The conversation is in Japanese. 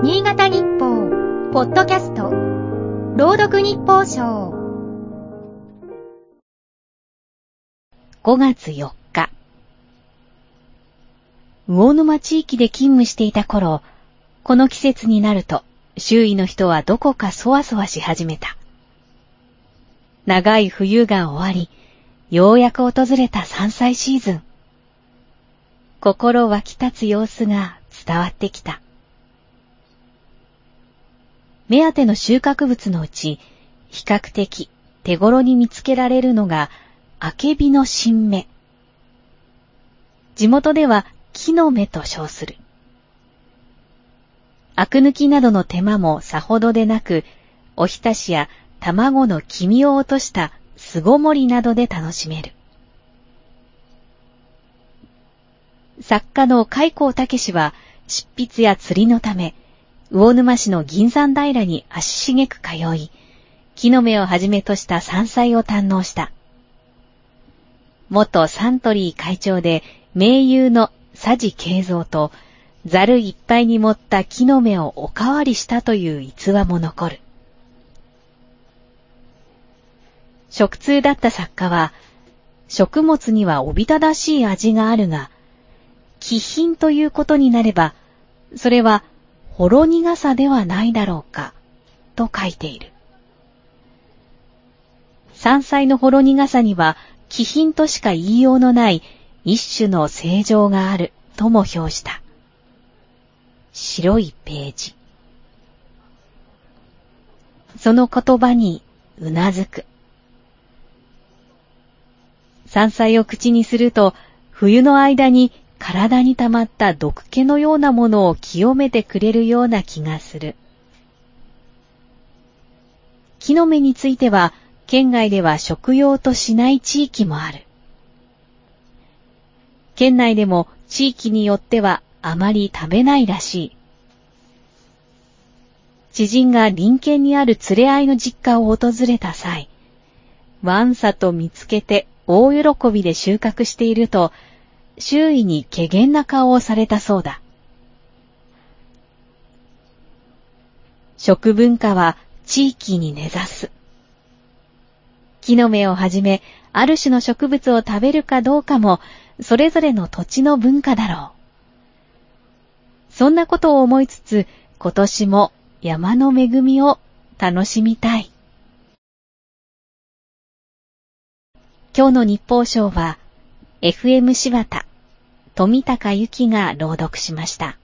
新潟日報、ポッドキャスト、朗読日報賞。5月4日。魚沼地域で勤務していた頃、この季節になると、周囲の人はどこかそわそわし始めた。長い冬が終わり、ようやく訪れた山菜シーズン。心湧き立つ様子が伝わってきた。目当ての収穫物のうち、比較的手頃に見つけられるのが、あけびの新芽。地元では木の芽と称する。アク抜きなどの手間もさほどでなく、おひたしや卵の黄身を落とした巣ごもりなどで楽しめる。作家の海光武は執筆や釣りのため、魚沼市の銀山平に足しげく通い、木の芽をはじめとした山菜を堪能した。元サントリー会長で名優の佐治慶三と、ざるいっぱいに盛った木の芽をおかわりしたという逸話も残る。食通だった作家は、食物にはおびただしい味があるが、気品ということになれば、それはほろ苦さではないだろうか、と書いている。山菜のほろ苦さには気品としか言いようのない一種の正常があるとも表した。白いページ。その言葉にうなずく。山菜を口にすると、冬の間に体に溜まった毒気のようなものを清めてくれるような気がする。木の芽については、県外では食用としない地域もある。県内でも地域によってはあまり食べないらしい。知人が隣県にある連れ合いの実家を訪れた際、ワンサと見つけて大喜びで収穫していると、周囲に怪げな顔をされたそうだ。食文化は地域に根ざす。木の芽をはじめ、ある種の植物を食べるかどうかも、それぞれの土地の文化だろう。そんなことを思いつつ、今年も山の恵みを楽しみたい。今日の日報賞は、FM 柴田富高由紀が朗読しました。